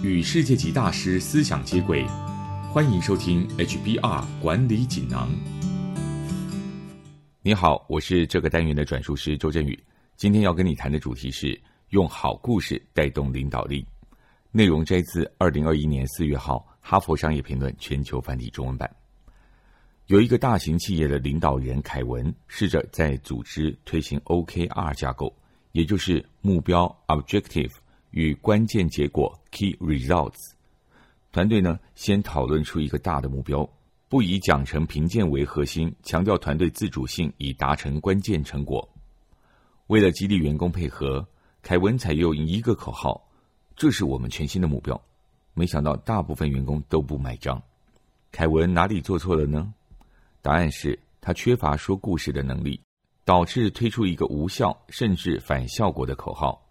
与世界级大师思想接轨，欢迎收听 HBR 管理锦囊。你好，我是这个单元的转述师周振宇。今天要跟你谈的主题是用好故事带动领导力。内容摘自二零二一年四月号《哈佛商业评论》全球繁体中文版。有一个大型企业的领导人凯文，试着在组织推行 OKR 架构，也就是目标 （Objective）。与关键结果 （Key Results），团队呢先讨论出一个大的目标，不以奖惩评鉴为核心，强调团队自主性以达成关键成果。为了激励员工配合，凯文采用一个口号：“这是我们全新的目标。”没想到大部分员工都不买账。凯文哪里做错了呢？答案是他缺乏说故事的能力，导致推出一个无效甚至反效果的口号。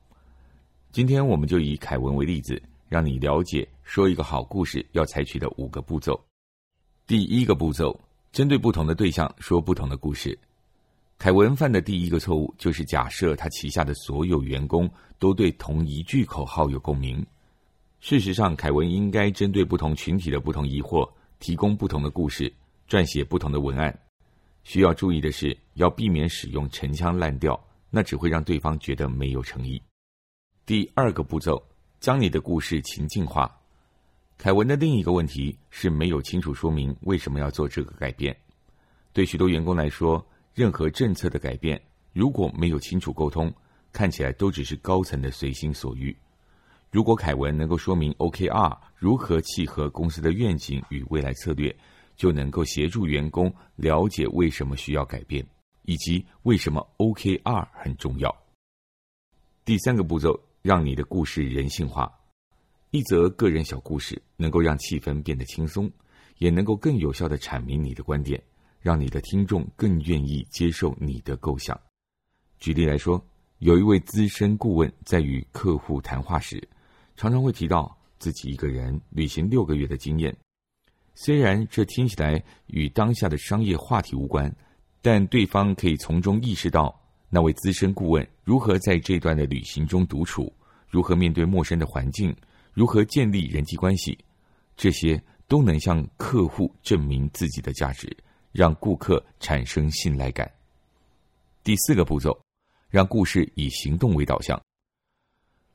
今天我们就以凯文为例子，让你了解说一个好故事要采取的五个步骤。第一个步骤，针对不同的对象说不同的故事。凯文犯的第一个错误就是假设他旗下的所有员工都对同一句口号有共鸣。事实上，凯文应该针对不同群体的不同疑惑，提供不同的故事，撰写不同的文案。需要注意的是，要避免使用陈腔滥调，那只会让对方觉得没有诚意。第二个步骤，将你的故事情境化。凯文的另一个问题是没有清楚说明为什么要做这个改变。对许多员工来说，任何政策的改变如果没有清楚沟通，看起来都只是高层的随心所欲。如果凯文能够说明 OKR 如何契合公司的愿景与未来策略，就能够协助员工了解为什么需要改变，以及为什么 OKR 很重要。第三个步骤。让你的故事人性化，一则个人小故事能够让气氛变得轻松，也能够更有效的阐明你的观点，让你的听众更愿意接受你的构想。举例来说，有一位资深顾问在与客户谈话时，常常会提到自己一个人旅行六个月的经验。虽然这听起来与当下的商业话题无关，但对方可以从中意识到那位资深顾问如何在这段的旅行中独处。如何面对陌生的环境？如何建立人际关系？这些都能向客户证明自己的价值，让顾客产生信赖感。第四个步骤，让故事以行动为导向。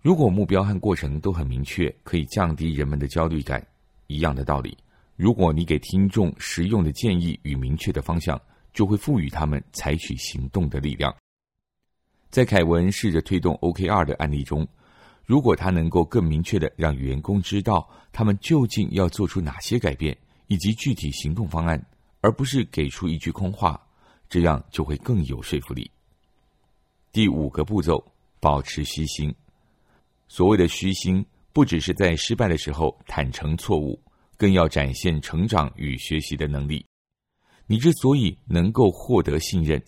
如果目标和过程都很明确，可以降低人们的焦虑感。一样的道理，如果你给听众实用的建议与明确的方向，就会赋予他们采取行动的力量。在凯文试着推动 OKR 的案例中。如果他能够更明确的让员工知道他们究竟要做出哪些改变以及具体行动方案，而不是给出一句空话，这样就会更有说服力。第五个步骤，保持虚心。所谓的虚心，不只是在失败的时候坦诚错误，更要展现成长与学习的能力。你之所以能够获得信任，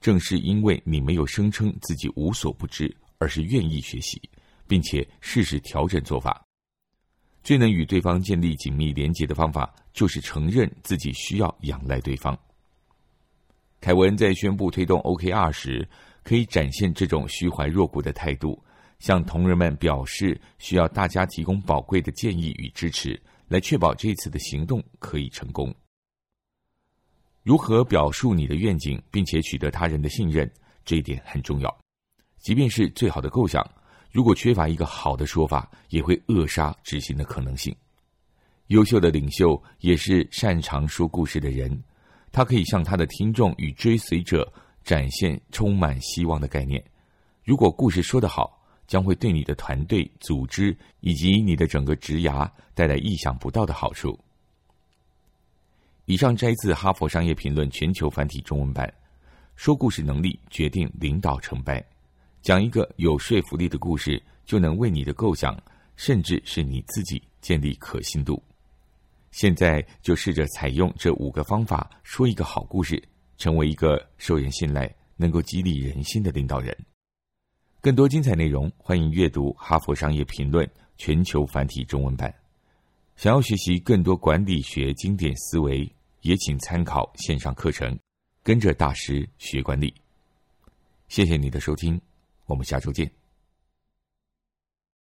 正是因为你没有声称自己无所不知，而是愿意学习。并且适时调整做法。最能与对方建立紧密连结的方法，就是承认自己需要仰赖对方。凯文在宣布推动 OKR 时，可以展现这种虚怀若谷的态度，向同仁们表示需要大家提供宝贵的建议与支持，来确保这次的行动可以成功。如何表述你的愿景，并且取得他人的信任，这一点很重要。即便是最好的构想。如果缺乏一个好的说法，也会扼杀执行的可能性。优秀的领袖也是擅长说故事的人，他可以向他的听众与追随者展现充满希望的概念。如果故事说得好，将会对你的团队、组织以及你的整个职涯带来意想不到的好处。以上摘自《哈佛商业评论》全球繁体中文版。说故事能力决定领导成败。讲一个有说服力的故事，就能为你的构想，甚至是你自己建立可信度。现在就试着采用这五个方法，说一个好故事，成为一个受人信赖、能够激励人心的领导人。更多精彩内容，欢迎阅读《哈佛商业评论》全球繁体中文版。想要学习更多管理学经典思维，也请参考线上课程，跟着大师学管理。谢谢你的收听。我们下周见。